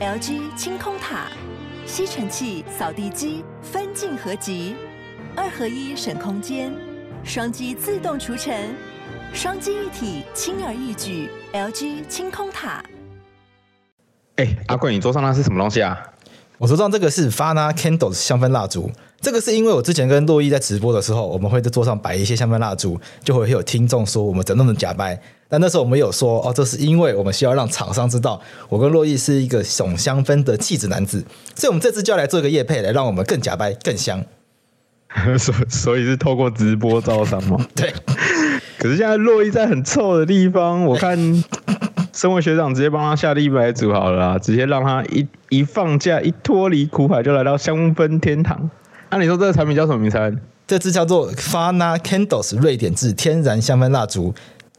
LG 清空塔，吸尘器、扫地机分镜合集，二合一省空间，双击自动除尘，双击一体轻而易举。LG 清空塔。哎，阿贵，你桌上那是什么东西啊？我桌上这个是 Fana Candles 香氛蜡烛。这个是因为我之前跟洛伊在直播的时候，我们会在桌上摆一些香氛蜡烛，就会有听众说我们怎么那么假掰。但那时候我们有说哦，这是因为我们需要让厂商知道我跟洛伊是一个总香氛的气质男子，所以我们这次就要来做一个夜配，来让我们更假掰更香。所所以是透过直播招商吗？对。可是现在洛伊在很臭的地方，我看 身为学长直接帮他下了一百组好了，直接让他一一放假一脱离苦海就来到香氛天堂。那、啊、你说这个产品叫什么名称？这支叫做 Fana Candles 瑞典制天然香氛蜡烛。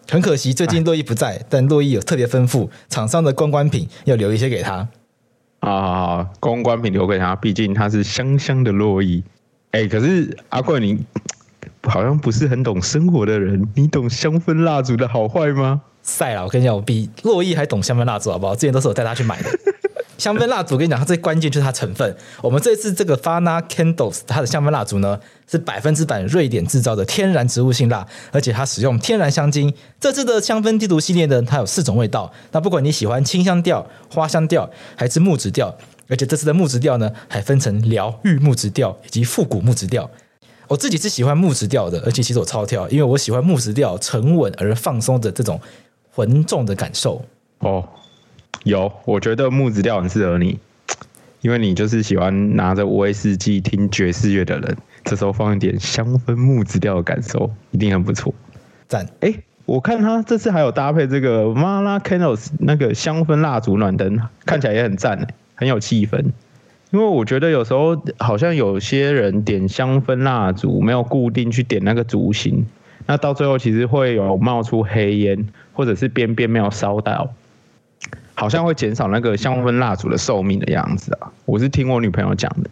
很可惜，最近洛伊不在，唉但洛伊有特别吩咐厂商的公关品要留一些给他。啊，公关品留给他，毕竟他是香香的洛伊。哎，可是阿贵，你好像不是很懂生活的人，你懂香氛蜡烛的好坏吗？赛了，我跟你讲，我比洛伊还懂香氛蜡烛，好不好？之前都是我带他去买的。香氛蜡烛，我跟你讲，它最关键就是它成分。我们这次这个 Fana Candles，它的香氛蜡烛呢是百分之百瑞典制造的天然植物性蜡，而且它使用天然香精。这次的香氛地图系列呢，它有四种味道。那不管你喜欢清香调、花香调还是木质调，而且这次的木质调呢还分成疗愈木质调以及复古木质调。我自己是喜欢木质调的，而且其实我超挑，因为我喜欢木质调沉稳而放松的这种浑重的感受。哦。有，我觉得木质调很适合你，因为你就是喜欢拿着威士忌听爵士乐的人，这时候放一点香氛木质调的感受，一定很不错。赞！哎，我看他这次还有搭配这个 Mala Candles 那个香氛蜡烛暖灯，看起来也很赞，很有气氛。因为我觉得有时候好像有些人点香氛蜡烛没有固定去点那个烛芯，那到最后其实会有冒出黑烟，或者是边边没有烧到。好像会减少那个香氛蜡烛的寿命的样子啊！我是听我女朋友讲的。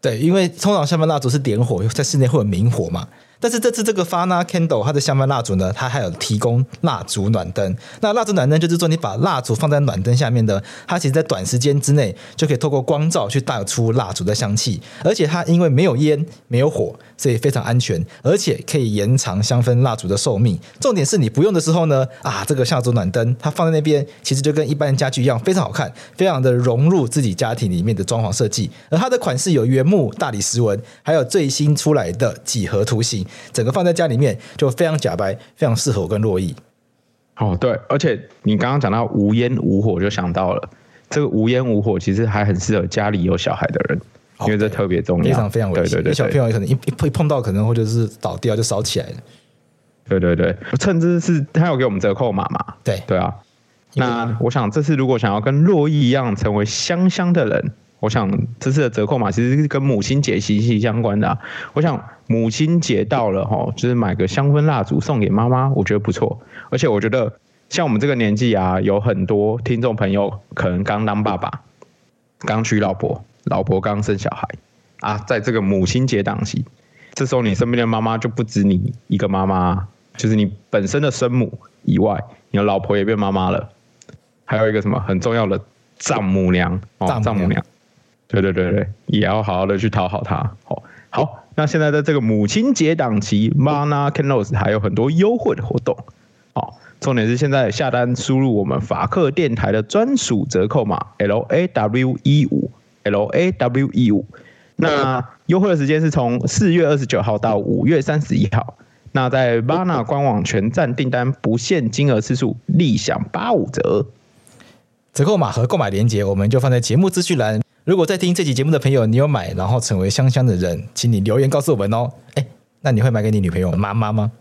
对，因为通常香氛蜡烛是点火，在室内会有明火嘛。但是这次这个 Fana Candle 它的香氛蜡烛呢，它还有提供蜡烛暖灯。那蜡烛暖灯就是说，你把蜡烛放在暖灯下面的，它其实在短时间之内就可以透过光照去带出蜡烛的香气。而且它因为没有烟、没有火，所以非常安全，而且可以延长香氛蜡烛的寿命。重点是你不用的时候呢，啊，这个蜡烛暖灯它放在那边，其实就跟一般的家具一样，非常好看，非常的融入自己家庭里面的装潢设计。而它的款式有原木、大理石纹，还有最新出来的几何图形。整个放在家里面就非常假白，非常适合我跟洛伊。哦，对，而且你刚刚讲到无烟无火，就想到了这个无烟无火，其实还很适合家里有小孩的人，因为这特别重要，非常非常危险。对对对，小朋友可能一一碰到，可能会就是倒掉就烧起来了。对对对，甚至是他有给我们折扣码嘛？对对啊。那我想这次如果想要跟洛伊一样成为香香的人。我想这次的折扣码其实是跟母亲节息息相关的啊。我想母亲节到了哈，就是买个香氛蜡烛送给妈妈，我觉得不错。而且我觉得像我们这个年纪啊，有很多听众朋友可能刚当爸爸，刚娶老婆，老婆刚生小孩啊，在这个母亲节档期，这时候你身边的妈妈就不止你一个妈妈，就是你本身的生母以外，你的老婆也变妈妈了，还有一个什么很重要的丈母娘哦，丈母娘。对对对对，也要好好的去讨好她。好，好，那现在在这个母亲节档期，Fana Candles 还有很多优惠的活动。好，重点是现在下单输入我们法克电台的专属折扣码 L A W 一五 L A W 一五。那优惠的时间是从四月二十九号到五月三十一号。那在 Fana 官网全站订单不限金额次数，立享八五折。折扣码和购买链接我们就放在节目资讯栏。如果在听这期节目的朋友，你有买然后成为香香的人，请你留言告诉我们哦。哎，那你会买给你女朋友妈妈吗？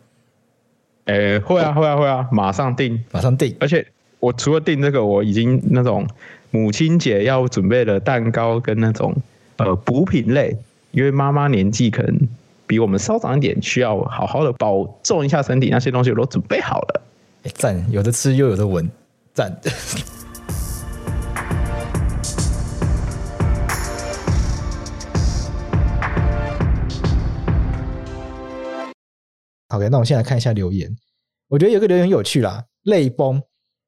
哎，会啊，会啊，会啊，马上订，马上订。而且我除了订这个，我已经那种母亲节要准备的蛋糕跟那种呃补品类，因为妈妈年纪可能比我们稍长一点，需要好好的保重一下身体，那些东西我都准备好了。赞，有的吃又有的闻，赞。OK，那我们先来看一下留言。我觉得有个留言很有趣啦，泪崩。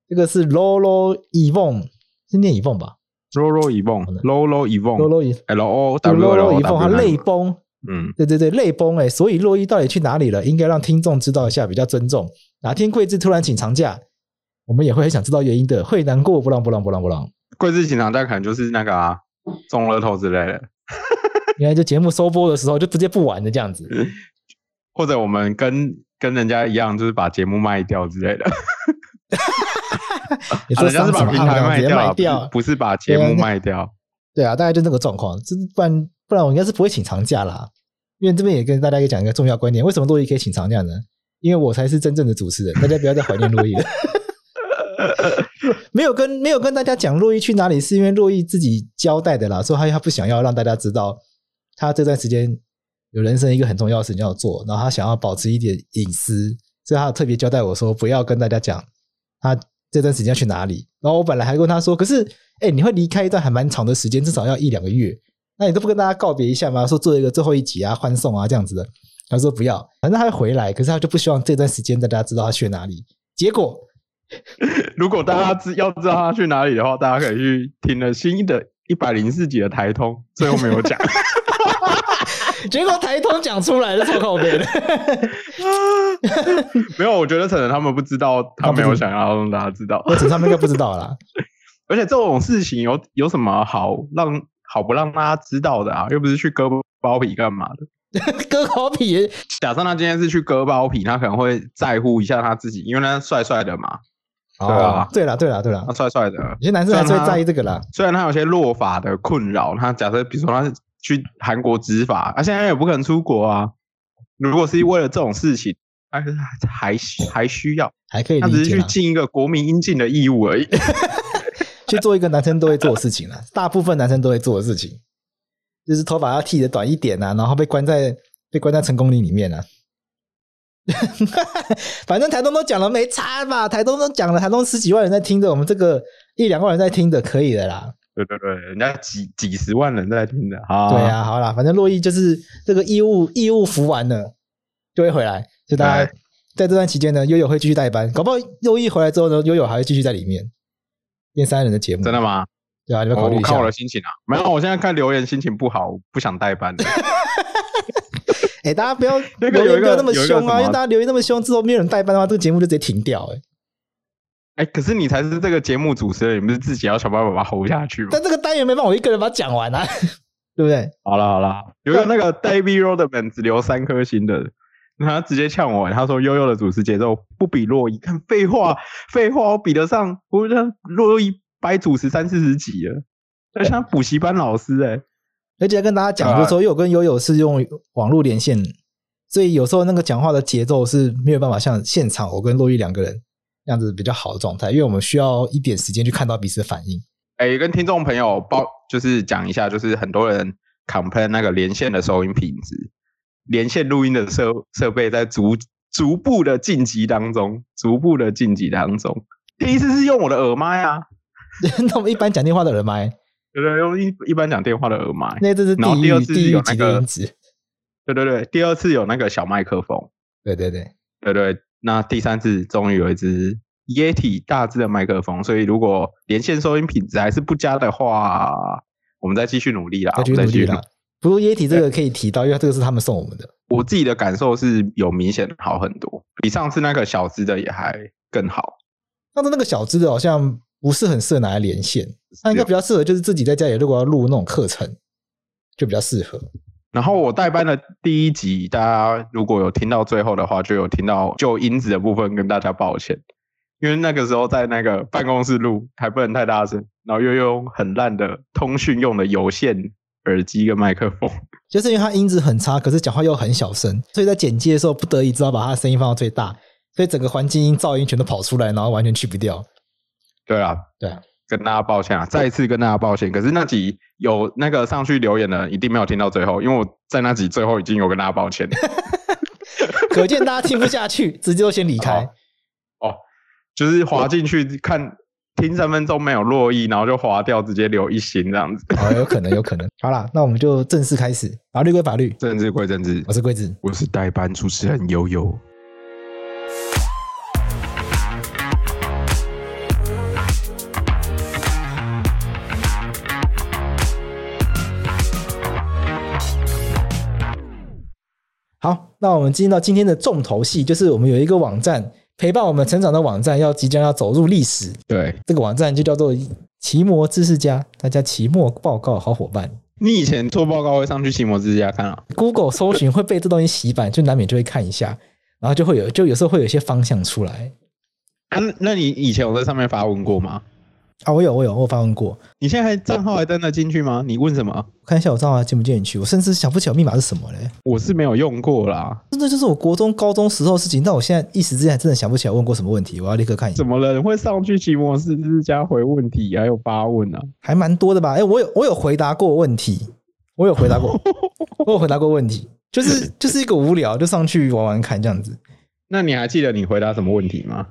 这个是 Lolo Evon，是念 Evon 吧？，Lolo Evon，Lolo Evon，Lolo L O W Evon，他泪崩。嗯，对对对，泪崩哎，所以洛伊到底去哪里了？应该让听众知道一下，比较尊重。哪天桂枝突然请长假，我们也会很想知道原因的，会难过不浪不浪不浪不浪。桂枝请长假可能就是那个啊，中了头之类的。应该就节目收播的时候就直接不玩的这样子，或者我们跟跟人家一样，就是把节目卖掉之类的。你说商场卖掉，直接卖掉，不是把节目卖掉。对啊，大概就这个状况，就是不然。不然我应该是不会请长假啦，因为这边也跟大家讲一个重要观点：为什么洛伊可以请长假呢？因为我才是真正的主持人，大家不要再怀念洛伊了。没有跟没有跟大家讲洛伊去哪里，是因为洛伊自己交代的啦，说他他不想要让大家知道他这段时间有人生一个很重要的事情要做，然后他想要保持一点隐私，所以他特别交代我说不要跟大家讲他这段时间要去哪里。然后我本来还跟他说，可是哎，你会离开一段还蛮长的时间，至少要一两个月。那你都不跟大家告别一下吗？说做一个最后一集啊，欢送啊，这样子的。他说不要，反正他会回来，可是他就不希望这段时间大家知道他去哪里。结果，如果大家知要知道他去哪里的话，大家可以去听了新的一百零四集的台通，最后没有讲。结果台通讲出来了，超靠北的。没有，我觉得可能他们不知道，他没有想要让大家知道，或者他们应该不知道啦。而且这种事情有有什么好让？好不让大家知道的啊，又不是去割包皮干嘛的？割包皮？假设他今天是去割包皮，他可能会在乎一下他自己，因为他帅帅的嘛。哦、对啊，对了，对了，对了，他帅帅的。有些男生还是会在意这个啦。虽然他有些落发的困扰，他假设比如说他是去韩国植发，他、啊、现在也不可能出国啊。如果是为了这种事情，还还还需要，还可以理解，他只是去尽一个国民应尽的义务而已。去做一个男生都会做的事情了，大部分男生都会做的事情，就是头发要剃的短一点啊，然后被关在被关在成功岭里面啊。反正台东都讲了，没差吧？台东都讲了，台东十几万人在听着，我们这个一两万人在听的，可以的啦。对对对，人家几几十万人在听的啊。对啊，好啦，反正洛伊就是这个义务义务服完了就会回来，就大家在这段期间呢，悠悠会继续代班，搞不好洛伊回来之后呢，悠悠还会继续在里面。变三人的节目，真的吗？对啊，你们考虑一下。我看我的心情啊，没有，我现在看留言心情不好，不想代班。哎、欸，大家不要 留言不要那么凶啊！因为大家留言那么凶，之后没有人代班的话，这个节目就直接停掉、欸。哎，哎，可是你才是这个节目主持人，你不是自己要想办法把它 hold 下去吗？但这个单元没办法，我一个人把它讲完啊，对不对？好了好了，有个那个 David Rodman 只留三颗星的，他直接呛我，他说悠悠的主持节奏不比洛伊，看废话，废话，我比得上，我像珞亦掰主持三四十集了，就像补习班老师哎、欸，而且跟大家讲，就是说，因为我跟悠悠是用网络连线，所以有时候那个讲话的节奏是没有办法像现场我跟洛伊两个人这样子比较好的状态，因为我们需要一点时间去看到彼此的反应。哎、欸，跟听众朋友报，就是讲一下，就是很多人 complain 那个连线的收音品质。连线录音的设设备在逐逐步的晋级当中，逐步的晋级当中。第一次是用我的耳麦啊，那我们一般讲电话的耳麦，对对，用一一般讲电话的耳麦。那这是第一第一级的音质。对对对，第二次有那个小麦克风。对对对对对，那第三次终于有一支 Yeti 大支的麦克风，所以如果连线收音品质还是不佳的话，我们再继续努力啦，再继续努力啦。不过液体这个可以提到，因为这个是他们送我们的。我自己的感受是有明显好很多，比上次那个小支的也还更好。上次那个小支的好像不是很适合拿来连线，它应该比较适合就是自己在家里如果要录那种课程，就比较适合。然后我代班的第一集，大家如果有听到最后的话，就有听到就音质的部分跟大家抱歉，因为那个时候在那个办公室录还不能太大声，然后又用很烂的通讯用的有线。耳机跟麦克风，就是因为它音质很差，可是讲话又很小声，所以在剪辑的时候不得已只好把它的声音放到最大，所以整个环境音噪音全都跑出来，然后完全去不掉。对啊，对啊，跟大家抱歉啊，再一次跟大家抱歉。可是那集有那个上去留言的，一定没有听到最后，因为我在那集最后已经有跟大家抱歉。可见大家听不下去，直接就先离开。哦，哦，就是滑进去看。听三分钟没有落意，然后就滑掉，直接留一星这样子。哦，有可能，有可能。好啦，那我们就正式开始。法律归法律，政治归政治。我是桂子，我是代班主持人悠悠。那我们进到今天的重头戏，就是我们有一个网站陪伴我们成长的网站，要即将要走入历史。对，这个网站就叫做奇摩知识家，大家期末报告好伙伴。你以前做报告会上去奇摩知识家看啊？Google 搜寻会被这东西洗版，就难免就会看一下，然后就会有，就有时候会有一些方向出来。啊，那你以前有在上面发问过吗？啊，我有，我有，我有发问过。你现在还账号还登得进去吗？你问什么？我看一下我账号还进不进去。我甚至想不起来密码是什么嘞。我是没有用过啦。真的就是我国中、高中时候的事情。但我现在一时之间还真的想不起来问过什么问题。我要立刻看一下。怎么了？人会上去奇摩知识家回问题，还有发问呢、啊？还蛮多的吧？哎、欸，我有，我有回答过问题。我有回答过，我有回答过问题。就是就是一个无聊，就上去玩玩看这样子。那你还记得你回答什么问题吗？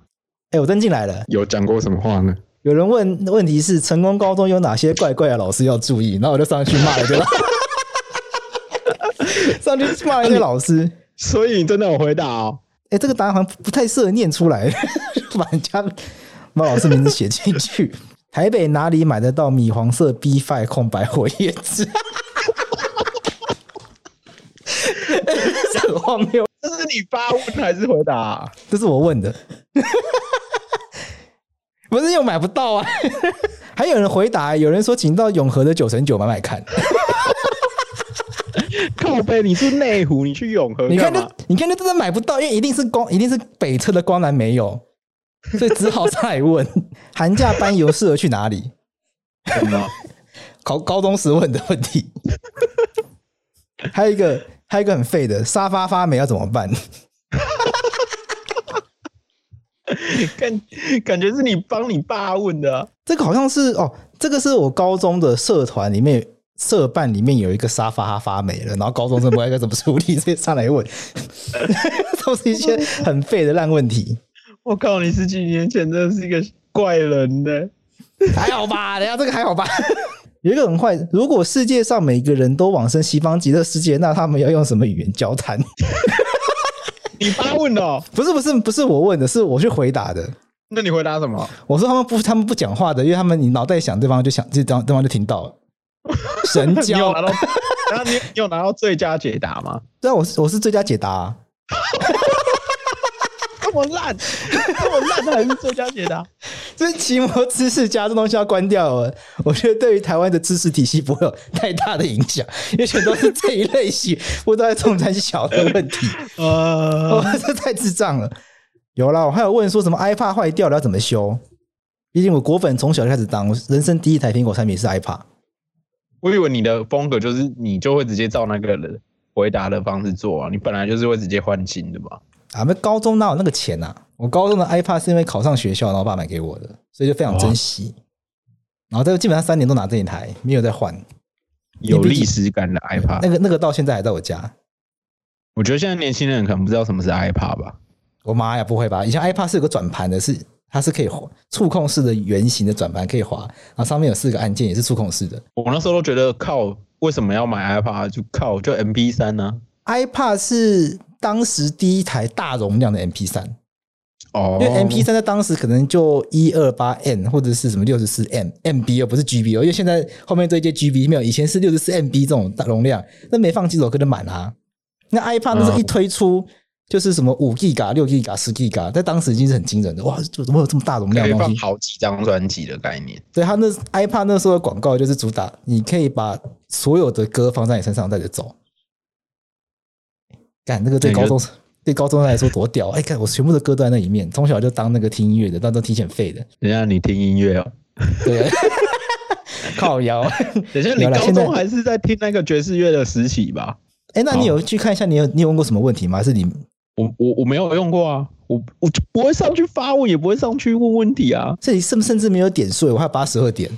哎、欸，我登进来了。有讲过什么话呢？有人问问题是成功高中有哪些怪怪的老师要注意，然后我就上去骂一个，上去骂一个老师。所以你真的有回答哦？哎，这个答案好像不太适合念出来，把人家把老师名字写进去。台北哪里买得到米黄色 B5 空白活页纸？很 荒谬。这是你发问还是回答啊？这是我问的。不是又买不到啊？还有人回答，有人说请到永和的九成九买买看。靠背，你是内湖，你去永和，你看这，你看，这真的买不到，因为一定是光，一定是北侧的光南没有，所以只好再问。寒假班游适合去哪里？什么？考高中时问的问题。还有一个，还有一个很废的，沙发发霉要怎么办？感感觉是你帮你爸问的、啊，这个好像是哦，这个是我高中的社团里面社办里面有一个沙发它发霉了，然后高中生不知道该怎么处理，所以上来问，都是一些很废的烂问题。我靠，你十几年前真的是一个怪人呢，还好吧？等下这个还好吧？有一个很坏，如果世界上每个人都往生西方极乐世界，那他们要用什么语言交谈？你发问的、哦？不是不是不是我问的，是我去回答的。那你回答什么？我说他们不他们不讲话的，因为他们你脑袋想，对方就想，这方对方就听到了。神交，你有拿到？然后你你有拿到最佳解答吗？对啊，我是我是最佳解答、啊。这么烂，这么烂还是最佳解答？所以奇摩知识家这东西要关掉了。我觉得对于台湾的知识体系不会有太大的影响，因为全都是这一类型，不知道中三小的问题。呃，这太智障了。有啦，我还有问说什么 iPad 坏掉了要怎么修？毕竟我果粉从小就开始当，人生第一台苹果产品是 iPad。我以为你的风格就是你就会直接照那个人回答的方式做啊，你本来就是会直接换新的吧？啊，们高中哪有那个钱呐、啊？我高中的 iPad 是因为考上学校，然后我爸买给我的，所以就非常珍惜。哦、然后这个基本上三年都拿这一台，没有再换。有历史感的 iPad，那个那个到现在还在我家。我觉得现在年轻人可能不知道什么是 iPad 吧？我妈呀，不会吧？以前 iPad 是有个转盘的，是它是可以触控式的圆形的转盘，可以滑，然后上面有四个按键，也是触控式的。我那时候都觉得靠，为什么要买 iPad？就靠就 MP 三呢、啊、？iPad 是。当时第一台大容量的 MP 三，哦，因为 MP 三在当时可能就一二八 N 或者是什么六十四 M MB 哦，不是 GB 哦，因为现在后面这一些 GB 没有，以前是六十四 MB 这种大容量，那没放几首歌就满啊。那 iPad 那时候一推出就是什么五 G 嘎、六 G 嘎、十 G 嘎，在当时已经是很惊人的哇，怎么有这么大容量的东西？可以放好几张专辑的概念。对，他那 iPad 那时候的广告就是主打，你可以把所有的歌放在你身上带着走。干那个对高中对高中生来说多屌！哎，看我全部的歌都在那里面，从小就当那个听音乐的，当都提前废的。等下你听音乐哦，对，靠腰。等下 你高中还是在听那个爵士乐的时期吧？哎，那你有去看一下？你有你有问过什么问题吗？还是你我我我没有用过啊，我我就不会上去发问，也不会上去问问题啊。这里甚甚至没有点数，我还有八十二点。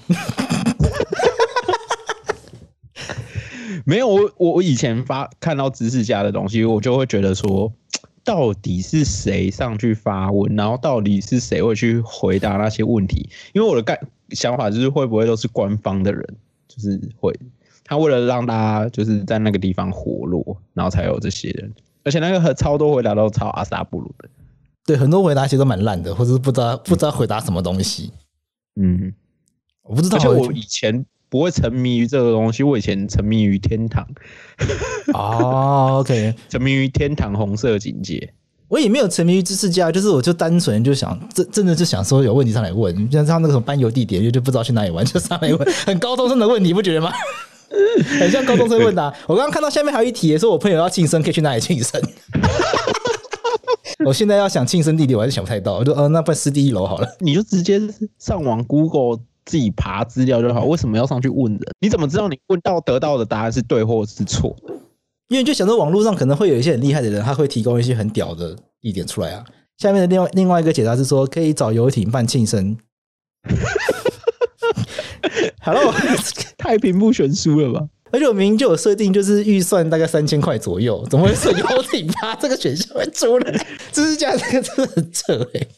没有我，我我以前发看到知识家的东西，我就会觉得说，到底是谁上去发问，然后到底是谁会去回答那些问题？因为我的概想法就是，会不会都是官方的人，就是会他为了让大家就是在那个地方活络，然后才有这些人。而且那个和超多回答都超阿萨布鲁的，对，很多回答其实都蛮烂的，或者是不知道不知道回答什么东西。嗯，我不知道，而且我以前。不会沉迷于这个东西。我以前沉迷于天堂。哦，OK，沉迷于天堂红色警戒。我也没有沉迷于知识家，就是我就单纯就想，真真的就想说有问题上来问，像他那个什么班游地点，就就不知道去哪里玩，就上来问，很高中生的问题，不觉得吗？很像高中生问答。我刚刚看到下面还有一题，说我朋友要庆生，可以去哪里庆生？我现在要想庆生地点，我还是想不太到。我就呃，那不然四 D 一楼好了。你就直接上网 Google 自己爬资料就好。为什么要上去问人？你怎么知道你问到得到的答案是对或是错？因为就想到网络上可能会有一些很厉害的人，他会提供一些很屌的地点出来啊。下面的另外另外一个解答是说，可以找游艇办庆生。Hello，太平不悬殊了吧？而且我明明就有设定，就是预算大概三千块左右，怎么会是幺零八？这个选项会出来？知识家这个真的很扯诶、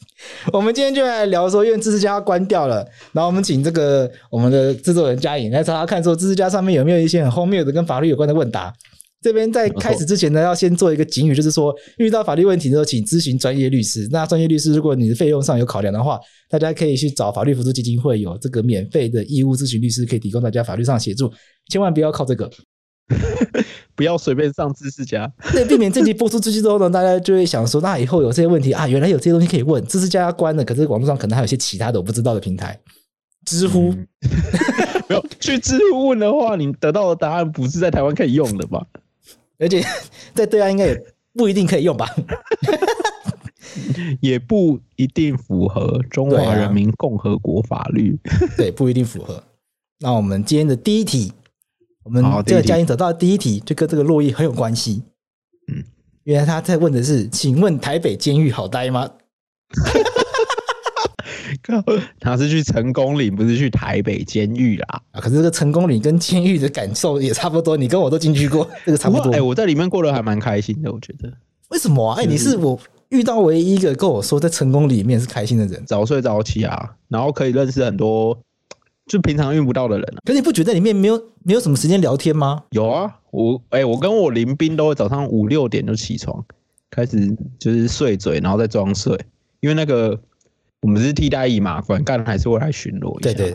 我们今天就来聊说，因为知识家要关掉了，然后我们请这个我们的制作人嘉颖来查查看，说知识家上面有没有一些很荒谬的跟法律有关的问答。这边在开始之前呢，要先做一个警语，就是说遇到法律问题的时候，请咨询专业律师。那专业律师，如果你的费用上有考量的话，大家可以去找法律扶助基金会，有这个免费的义务咨询律师，可以提供大家法律上协助。千万不要靠这个，不要随便上知识家。对，避免这集播出出去之后呢，大家就会想说，那以后有这些问题啊，原来有这些东西可以问。知识家要关了，可是网络上可能还有一些其他的我不知道的平台，知乎。嗯、没有去知乎问的话，你得到的答案不是在台湾可以用的吧？而且 在对岸应该也不一定可以用吧，也不一定符合中华人民共和国法律，对，不一定符合。那我们今天的第一题，我们这个嘉颖得到的第一题就跟这个洛伊很有关系。嗯，原来他在问的是，请问台北监狱好待吗？他是去成功岭，不是去台北监狱啦。啊，可是这个成功岭跟监狱的感受也差不多。你跟我都进去过，这个差不多。哎、欸，我在里面过得还蛮开心的，我觉得。为什么啊？哎、欸，你是我遇到唯一一个跟我说在成功里面是开心的人，早睡早起啊，然后可以认识很多就平常遇不到的人、啊。可是你不觉得里面没有没有什么时间聊天吗？有啊，我哎、欸，我跟我林斌都会早上五六点就起床，开始就是睡嘴，然后再装睡，因为那个。我们是替代役嘛，管干还是会来巡逻一下。对对，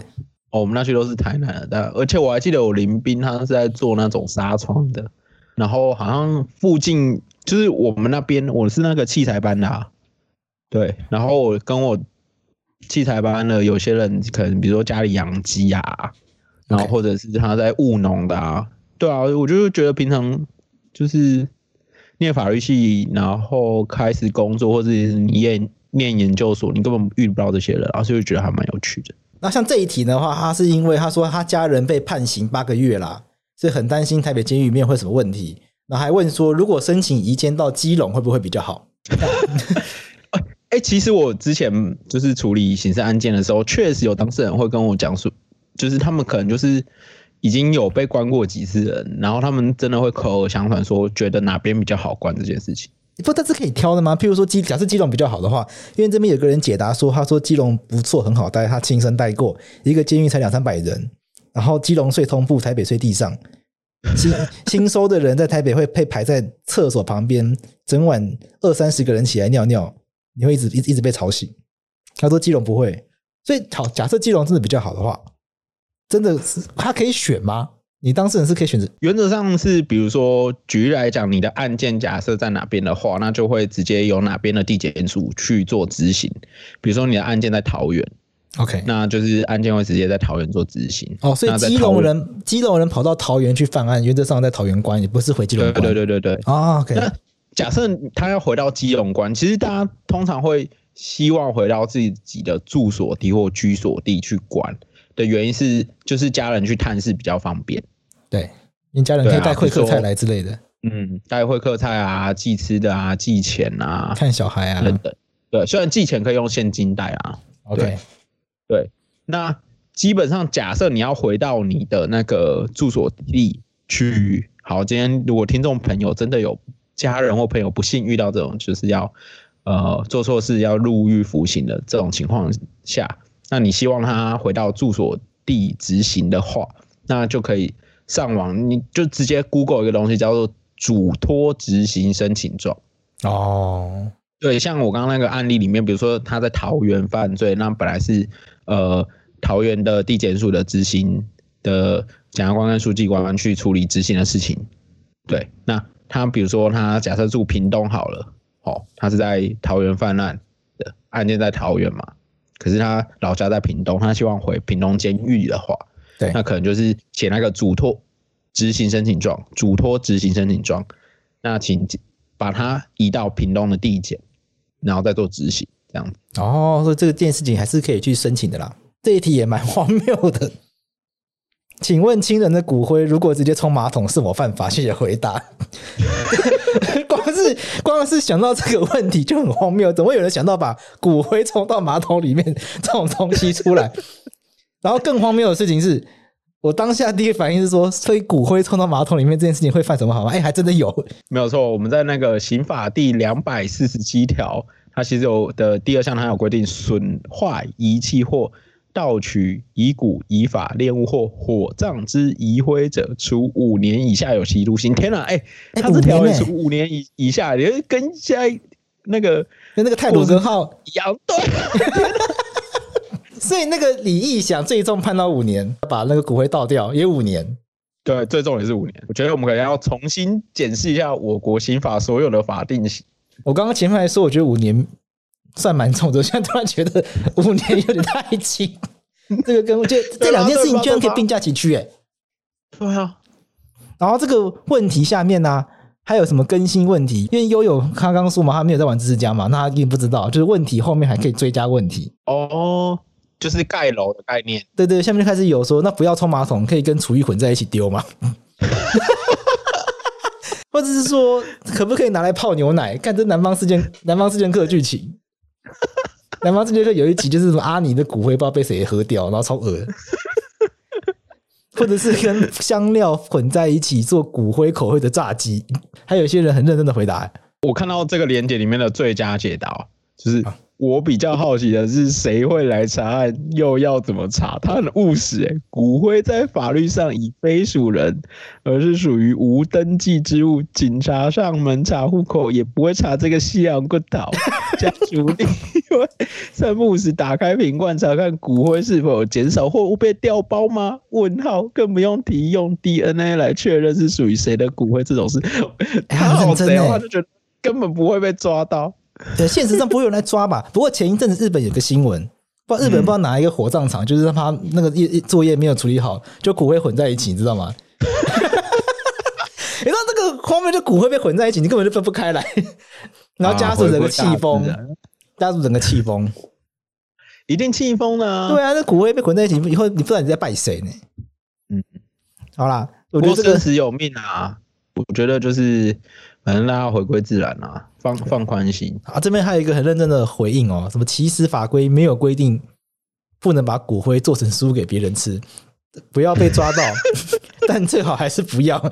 哦，我们那区都是台南的，但而且我还记得我林兵他是在做那种纱窗的，然后好像附近就是我们那边，我是那个器材班的，啊，对，然后我跟我器材班的有些人可能比如说家里养鸡啊，然后或者是他在务农的啊，对啊，我就觉得平常就是念法律系，然后开始工作，或者是你也。念研究所，你根本遇不到这些人，然后就觉得还蛮有趣的。那像这一题的话，他是因为他说他家人被判刑八个月啦，所以很担心台北监狱里面会什么问题。然后还问说，如果申请移监到基隆会不会比较好？哎、欸，其实我之前就是处理刑事案件的时候，确实有当事人会跟我讲说，就是他们可能就是已经有被关过几次人，然后他们真的会口耳相传说，觉得哪边比较好关这件事情。不，但是可以挑的吗？譬如说基，假设基隆比较好的话，因为这边有个人解答说，他说基隆不错，很好待，他亲身待过，一个监狱才两三百人，然后基隆睡通铺，台北睡地上，新新收的人在台北会被排在厕所旁边，整晚二三十个人起来尿尿，你会一直一直一直被吵醒。他说基隆不会，所以好，假设基隆真的比较好的话，真的是他可以选吗？你当事人是可以选择，原则上是，比如说举例来讲，你的案件假设在哪边的话，那就会直接由哪边的地检署去做执行。比如说你的案件在桃园，OK，那就是案件会直接在桃园做执行。哦，所以基隆人基隆人跑到桃园去犯案，原则上在桃园关，也不是回基隆关。对对对对对。哦，OK。那假设他要回到基隆关，其实大家通常会希望回到自己的住所地或居所地去关的原因是，就是家人去探视比较方便。对，你家人可以带会客菜来之类的。嗯，带会客菜啊，寄吃的啊，寄钱啊，看小孩啊等等。对，虽然寄钱可以用现金带啊。OK 对。对，那基本上假设你要回到你的那个住所地去，好，今天如果听众朋友真的有家人或朋友不幸遇到这种就是要呃做错事要入狱服刑的这种情况下，那你希望他回到住所地执行的话，那就可以。上网你就直接 Google 一个东西叫做嘱托执行申请状哦，对，像我刚刚那个案例里面，比如说他在桃园犯罪，那本来是呃桃园的地检署的执行的检察官跟书记官去处理执行的事情。对，那他比如说他假设住屏东好了，哦，他是在桃园犯案的案件在桃园嘛，可是他老家在屏东，他希望回屏东监狱的话，对，那可能就是写那个嘱托执行申请状，嘱托执行申请状，那请把它移到屏东的地检，然后再做执行，这样子。哦，所以这个件事情还是可以去申请的啦。这一题也蛮荒谬的。请问亲人的骨灰如果直接冲马桶是否犯法？谢谢回答。光是光是想到这个问题就很荒谬，怎么会有人想到把骨灰冲到马桶里面这种东西出来？然后更荒谬的事情是，我当下第一反应是说，所以骨灰冲到马桶里面这件事情会犯什么好吗？哎，还真的有，没有错。我们在那个刑法第两百四十七条，它其实有的第二项，它有规定损坏遗弃或。盗取、遗骨、遗法、恋物或火葬之遗灰者，处五年以下有期徒刑。天哪，哎、欸，他这条也处五年以以下，也是跟现在那个跟那个泰鲁阁号一样。对，所以那个李义祥最终判到五年，把那个骨灰倒掉也五年。对，最重也是五年。我觉得我们可能要重新检视一下我国刑法所有的法定刑。我刚刚前面还说，我觉得五年。算蛮重的，现在突然觉得五年有点太轻。这个跟我觉得这两件事情居然可以并驾齐驱，哎，对啊。然后这个问题下面呢、啊，还有什么更新问题？因为悠悠他刚刚说嘛，他没有在玩知识家嘛，那他一定不知道，就是问题后面还可以追加问题。哦，就是盖楼的概念。对对，下面就开始有说，那不要冲马桶，可以跟厨余混在一起丢吗？或者是说，可不可以拿来泡牛奶？看这南方四剑，南方四剑客剧情。南方四剑客有一集就是什么阿尼的骨灰不知道被谁喝掉，然后超恶，或者是跟香料混在一起做骨灰口味的炸鸡，还有一些人很认真的回答。我看到这个连接里面的最佳解答就是。我比较好奇的是，谁会来查案，又要怎么查？他很务实诶，骨灰在法律上已非属人，而是属于无登记之物。警察上门查户口也不会查这个西洋骨岛。家属另外在墓时打开瓶罐查看骨灰是否减少或被调包吗？问号，更不用提用 DNA 来确认是属于谁的骨灰这种事。他好贼的话，就觉得根本不会被抓到。对，现实上不会有人来抓吧？不过前一阵子日本有个新闻，不知道日本不知道哪一个火葬场，就是他那个业作业没有处理好，就骨灰混在一起，你知道吗？你知道这个后面就骨灰被混在一起，你根本就分不开来，然后家属整个气疯，家属整个气疯，一定气疯了。对啊，那骨灰被混在一起以后，你不知道你在拜谁呢？嗯，好啦，我觉得这个生死有命啊，我觉得就是。反正大家回归自然啊，放放宽心啊。这边还有一个很认真的回应哦，什么其实法规没有规定不能把骨灰做成酥给别人吃，不要被抓到，但最好还是不要。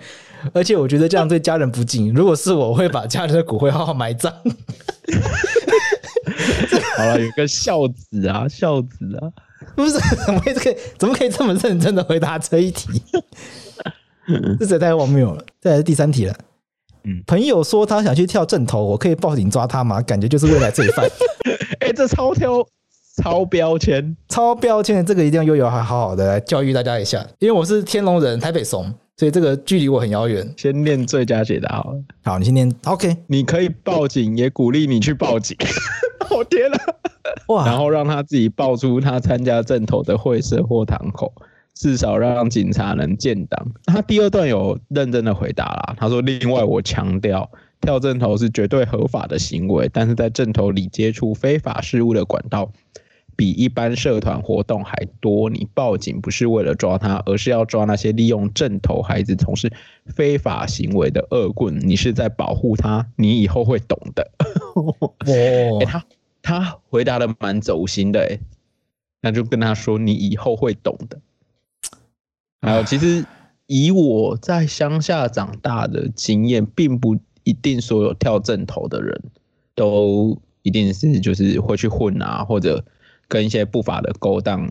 而且我觉得这样对家人不敬。如果是我，我会把家人的骨灰好好埋葬。好了，有个孝子啊，孝子啊，不是怎么可以怎么可以这么认真的回答这一题？这实在太荒谬了。这还是第三题了。嗯，朋友说他想去跳正头，我可以报警抓他吗？感觉就是未来罪犯。哎、欸，这超挑、超标签、超标签，这个一定要悠悠还好好的来教育大家一下。因为我是天龙人，台北怂，所以这个距离我很遥远。先念最佳解答好了。好，你先念。OK，你可以报警，也鼓励你去报警。我天哪！哇！然后让他自己报出他参加正头的会社或堂口。至少让警察能建档。他第二段有认真的回答啦，他说：“另外，我强调，跳正头是绝对合法的行为，但是在正头里接触非法事物的管道比一般社团活动还多。你报警不是为了抓他，而是要抓那些利用正头孩子从事非法行为的恶棍。你是在保护他，你以后会懂的。”哦、欸，他他回答的蛮走心的，哎，那就跟他说：“你以后会懂的。”还有，其实以我在乡下长大的经验，并不一定所有跳正头的人都一定是就是会去混啊，或者跟一些不法的勾当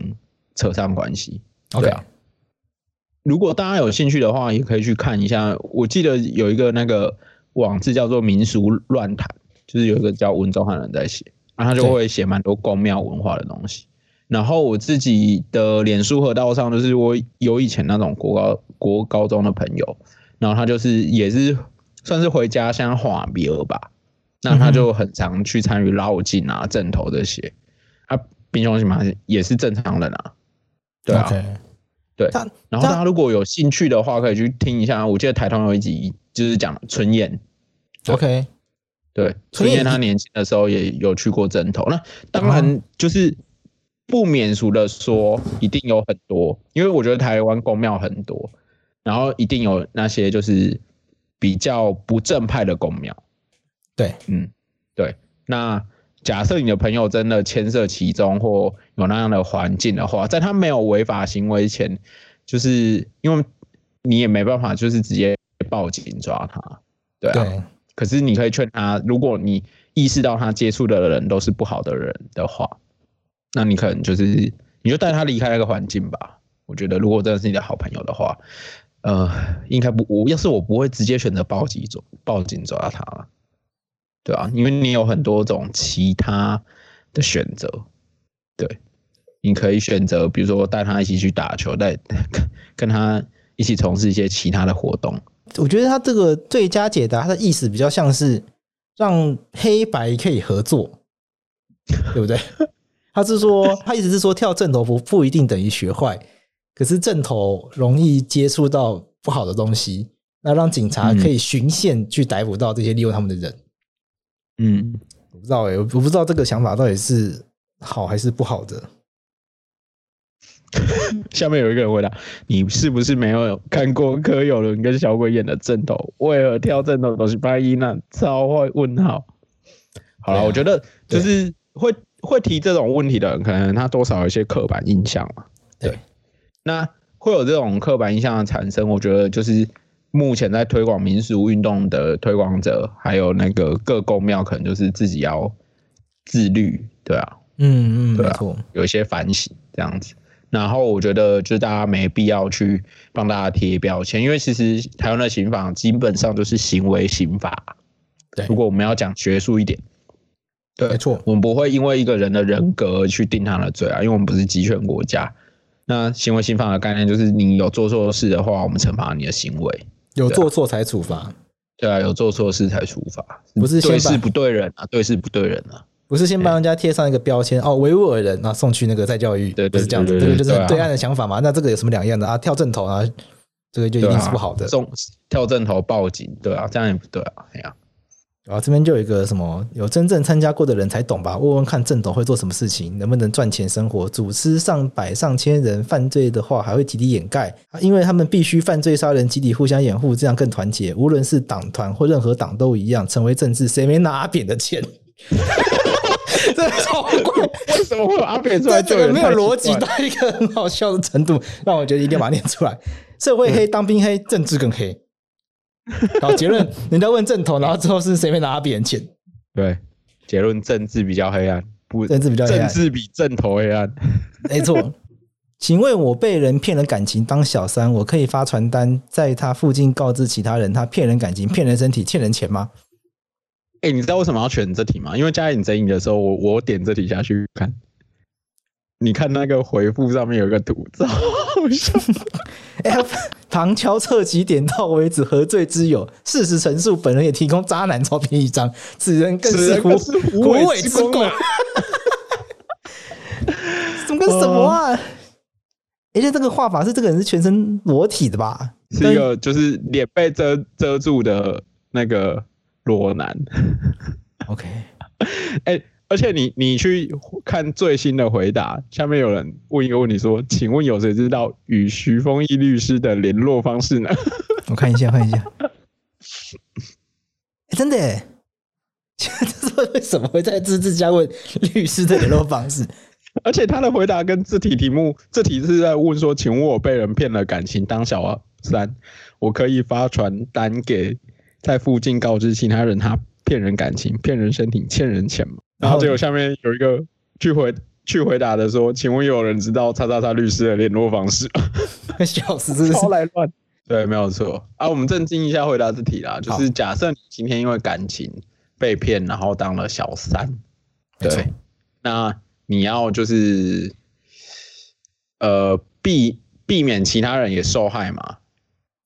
扯上关系。OK 啊，如果大家有兴趣的话，也可以去看一下。我记得有一个那个网志叫做“民俗乱谈”，就是有一个叫温州汉人在写，然后他就会写蛮多宫庙文化的东西。然后我自己的脸书河道上，就是我有以前那种国高国高中的朋友，然后他就是也是算是回家乡画别吧，那他就很常去参与绕境啊、阵头这些。他平常心嘛也是正常人啊，对啊对。然后大家如果有兴趣的话，可以去听一下。我记得台通有一集就是讲春燕，OK，对，春燕他年轻的时候也有去过阵头。那当然就是。不免俗的说，一定有很多，因为我觉得台湾公庙很多，然后一定有那些就是比较不正派的公庙。对，嗯，对。那假设你的朋友真的牵涉其中，或有那样的环境的话，在他没有违法行为前，就是因为你也没办法，就是直接报警抓他，对。可是你可以劝他，如果你意识到他接触的人都是不好的人的话。那你可能就是，你就带他离开那个环境吧。我觉得，如果真的是你的好朋友的话，呃，应该不，我要是我不会直接选择报警抓，报警抓他了，对啊，因为你有很多种其他的选择，对，你可以选择，比如说带他一起去打球，带跟他一起从事一些其他的活动。我觉得他这个最佳解答，他的意思比较像是让黑白可以合作，对不对？他是说，他意思是说，跳正头不不一定等于学坏，可是正头容易接触到不好的东西，那让警察可以循线去逮捕到这些利用他们的人。嗯，我不知道哎、欸，我不知道这个想法到底是好还是不好的。下面有一个人回答：你是不是没有看过柯有伦跟小鬼演的正头？为何跳正头都是白衣男？超坏问号。好了，啊、我觉得就是会。会提这种问题的人，可能他多少有一些刻板印象嘛。对，那会有这种刻板印象的产生，我觉得就是目前在推广民俗运动的推广者，还有那个各宫庙，可能就是自己要自律，对啊，嗯嗯，对啊，有一些反省这样子。然后我觉得，就是大家没必要去帮大家贴标签，因为其实台湾的刑法基本上都是行为刑法。对，如果我们要讲学术一点。对，没错，我们不会因为一个人的人格去定他的罪啊，因为我们不是集权国家。那行为刑法的概念就是，你有做错事的话，我们惩罚你的行为，有做错才处罚。对啊，有做错事才处罚，不是对事不对人啊，对事不对人啊，不是先帮人家贴上一个标签哦，维吾尔人啊，送去那个再教育，对，不是这样子，这个就是对岸的想法嘛。那这个有什么两样的啊？跳正头啊，这个就一定是不好的。送跳正头报警，对啊，这样也不对啊，哎呀。然后这边就有一个什么，有真正参加过的人才懂吧？问问看郑董会做什么事情，能不能赚钱生活？组织上百上千人犯罪的话，还会集体掩盖，因为他们必须犯罪杀人，集体互相掩护，这样更团结。无论是党团或任何党都一样，成为政治，谁没拿阿扁的钱？这超怪！为什么会有阿扁出来？这个没有逻辑到一个很好笑的程度，让我觉得一定要把它念出来。社会黑，当兵黑，政治更黑。好，结论，人家问正头，然后之后是谁会拿他别人钱？对，结论政治比较黑暗，不，政治比较黑暗，政治比正头黑暗。没错，请问我被人骗了感情当小三，我可以发传单在他附近告知其他人，他骗人感情、骗人身体、欠人钱吗？哎、欸，你知道为什么要选这题吗？因为加引争议的时候，我我点这题下去看，你看那个回复上面有一个图，超 好笑。哎，旁敲侧击点到为止，何罪之有？事实陈述，本人也提供渣男照片一张，此人更是狐狐尾之狗。怎么跟什么啊？而且这个画法是这个人是全身裸体的吧？是一个就是脸被遮遮住的那个裸男。OK，哎。而且你你去看最新的回答，下面有人问一个问题说：“请问有谁知道与徐丰义律师的联络方式呢？”我看一下，看一下。欸、真的耶？这是为什么会在字字加问律师的联络方式？而且他的回答跟字体题目，这题是在问说：“请问我被人骗了感情当小三，我可以发传单给在附近告知其他人，他骗人感情、骗人身体、欠人钱吗？”然后结果下面有一个去回去回答的说，请问有人知道叉叉叉律师的联络方式吗？笑死，真是超来乱。对，没有错啊。我们正经一下回答这题啦，就是假设你今天因为感情被骗，然后当了小三，对，那你要就是呃避避免其他人也受害嘛。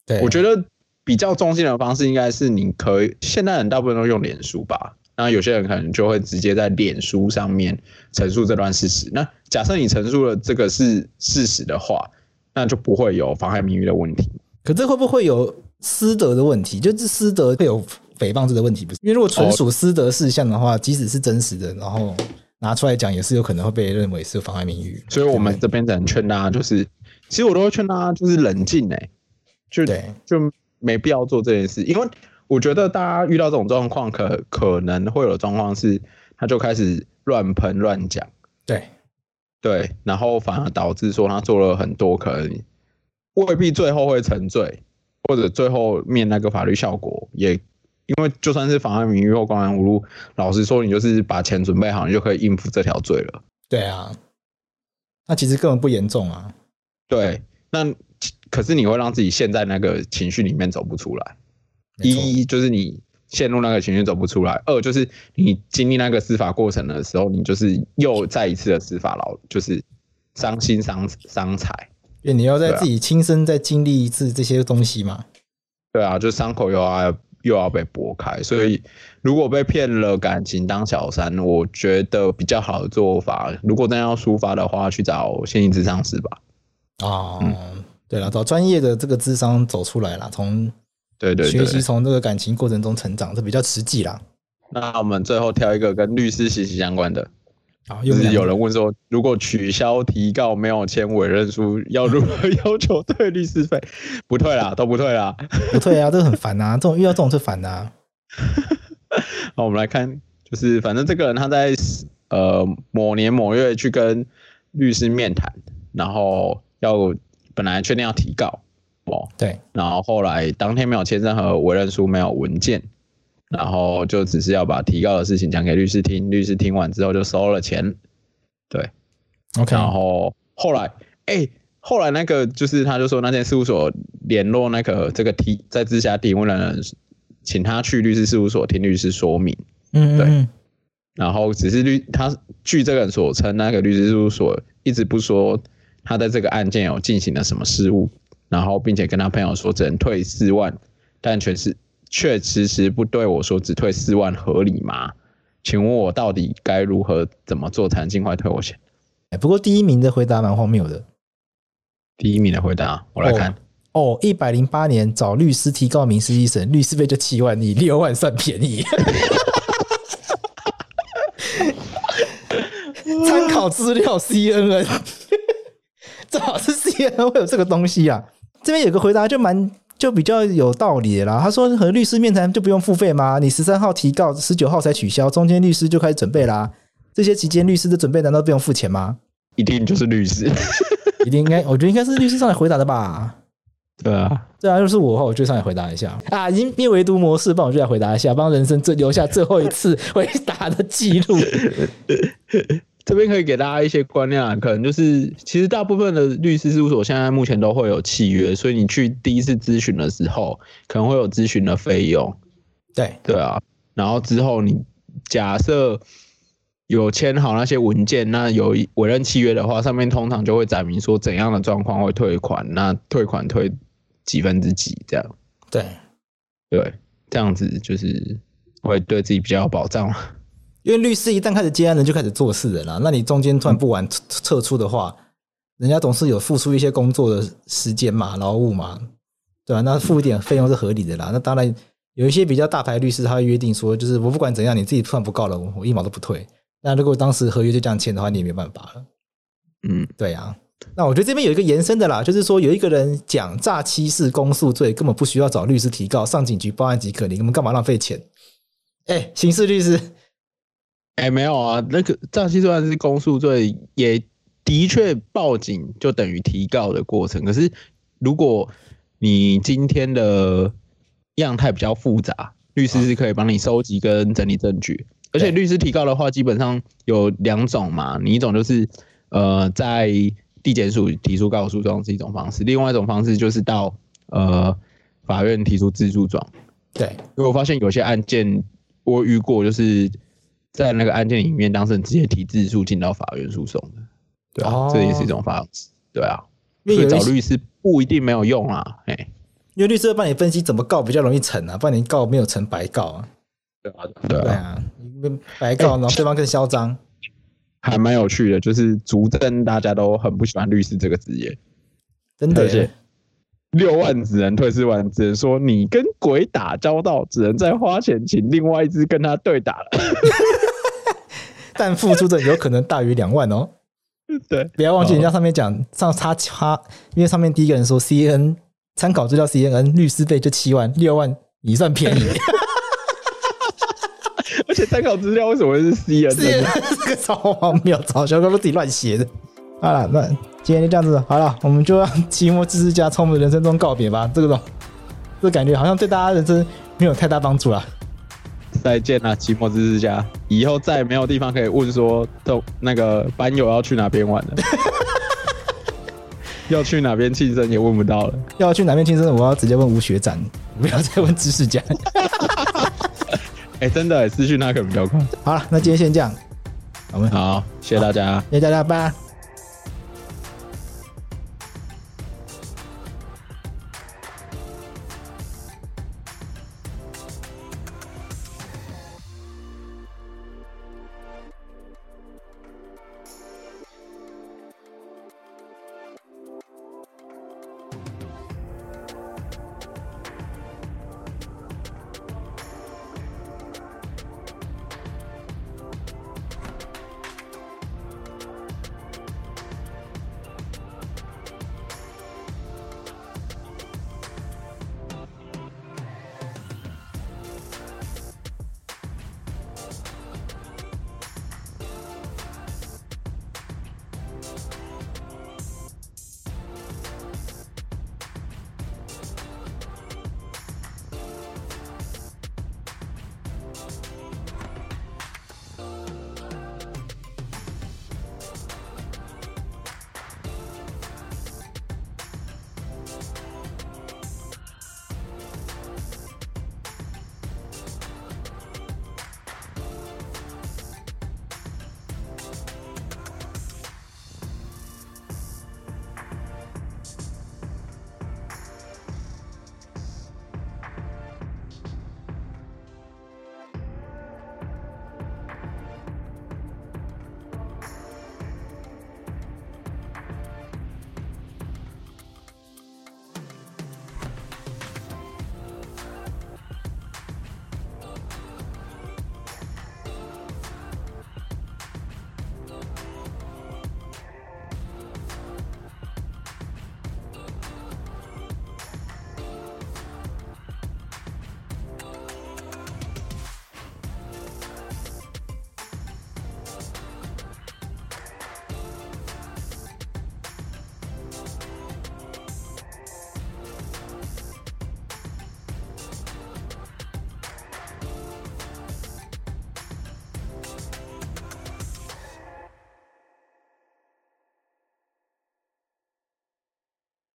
对，我觉得比较中性的方式应该是你可以，现代人大部分都用脸书吧，那有些人可能就会直接在脸书上面陈述这段事实。那假设你陈述了这个是事实的话，那就不会有妨害名誉的问题。可这会不会有私德的问题？就是私德会有诽谤这个问题，不是？因为如果纯属私德事项的话，即使是真实的，然后拿出来讲，也是有可能会被认为是妨害名誉。所以我们这边只能劝大家，就是其实我都会劝大家，就是冷静哎、欸。就对，就没必要做这件事，因为我觉得大家遇到这种状况，可可能会有状况是，他就开始乱喷乱讲，对对，然后反而导致说他做了很多可能未必最后会成罪，或者最后面那个法律效果也，因为就算是妨碍名誉或公然侮辱，老实说，你就是把钱准备好，你就可以应付这条罪了。对啊，那其实根本不严重啊。对，那。可是你会让自己陷在那个情绪里面走不出来。一就是你陷入那个情绪走不出来；二就是你经历那个司法过程的时候，你就是又再一次的司法劳，就是伤心伤伤财。因为你要在自己亲身再经历一次这些东西嘛。对啊，就伤口又要又要被剥开。所以如果被骗了感情当小三，我觉得比较好的做法，如果真要抒发的话，去找心理咨商师吧。哦。嗯对了，找专业的这个智商走出来了，从对对学习从这个感情过程中成长，这比较实际啦。那我们最后挑一个跟律师息息相关的。啊，就是有人问说，如果取消提告没有签委任书，要如何 要求退律师费？不退啦，都不退啦，不退啊，这个很烦啊，这种遇到这种是烦啊。好，我们来看，就是反正这个人他在呃某年某月去跟律师面谈，然后要。本来确定要提告，哦，对，然后后来当天没有签任何委任书，没有文件，然后就只是要把提告的事情讲给律师听，律师听完之后就收了钱，对，OK，然后后来，哎、欸，后来那个就是他就说那间事务所联络那个这个提在直辖提问的人，请他去律师事务所听律师说明，嗯，嗯，对，然后只是律他据这个人所称，那个律师事务所一直不说。他在这个案件有进行了什么事务，然后并且跟他朋友说只能退四万，但却是却迟迟不对我说只退四万合理吗？请问我到底该如何怎么做才能尽快退我钱？不过第一名的回答蛮荒谬的。第一名的回答，我来看。哦，一百零八年找律师提告民事一审，律师费就七万，你六万算便宜。参考资料 CNN。最好是 CNN 会有这个东西啊！这边有个回答就蛮就比较有道理的啦。他说和律师面谈就不用付费吗？你十三号提告，十九号才取消，中间律师就开始准备啦。这些期间律师的准备难道不用付钱吗？一定就是律师，一定应该，我觉得应该是律师上来回答的吧？对啊，对啊，就是我的话，我就上来回答一下啊！已经变唯读模式，帮我就来回答一下，帮人生最留下最后一次回答的记录。这边可以给大家一些观念啊，可能就是其实大部分的律师事务所现在目前都会有契约，所以你去第一次咨询的时候，可能会有咨询的费用。对对啊，然后之后你假设有签好那些文件，那有委任契约的话，上面通常就会载明说怎样的状况会退款，那退款退几分之几这样。对对，这样子就是会对自己比较有保障。因为律师一旦开始接案人就开始做事了啦，那你中间突然不玩撤出的话，人家总是有付出一些工作的时间嘛、劳务嘛，对吧？那付一点费用是合理的啦。那当然有一些比较大牌律师，他会约定说，就是我不管怎样，你自己突然不告了，我一毛都不退。那如果当时合约就这样签的话，你也没办法了。嗯，对呀。那我觉得这边有一个延伸的啦，就是说有一个人讲诈欺是公诉罪，根本不需要找律师提告，上警局报案即可，你根本干嘛浪费钱？哎，刑事律师。哎、欸，没有啊，那个诈欺虽然是公诉罪，也的确报警就等于提告的过程。可是，如果你今天的样态比较复杂，律师是可以帮你收集跟整理证据。而且，律师提告的话，基本上有两种嘛。你一种就是呃，在地检署提出告诉状是一种方式，另外一种方式就是到呃法院提出自诉状。对，因为我发现有些案件我遇过，就是。在那个案件里面，当事人直接提自诉进到法院诉讼的，对啊，这也是一种方式。对啊，所以找律师不一定没有用啊，哎，因为律师会帮你分析怎么告比较容易成啊，不然你告没有成白告啊。对啊，对啊，白告，然后对方更嚣张，还蛮有趣的，就是足证大家都很不喜欢律师这个职业，真的。六万只能退四万，只能说你跟鬼打交道，只能再花钱请另外一只跟他对打了。但付出的有可能大于两万哦。对，不要忘记人家上面讲上差差，因为上面第一个人说 C N 参考资料 C N N 律师费就七万，六万你算便宜。而且参考资料为什么会是 C N？这个超荒谬，超小哥都自己乱写的。好了，那今天就这样子好了，我们就让期末知识家从我们人生中告别吧。这个种，这感觉好像对大家人生没有太大帮助了。再见啦，寂寞知识家，以后再也没有地方可以问说，都那个班友要去哪边玩了，要去哪边庆生也问不到了。要去哪边庆生，我要直接问吴学长，不要再问知识家。哎、欸，真的，私讯那个比较快。好了，那今天先这样。我们好，谢谢大家，谢谢大家，拜拜。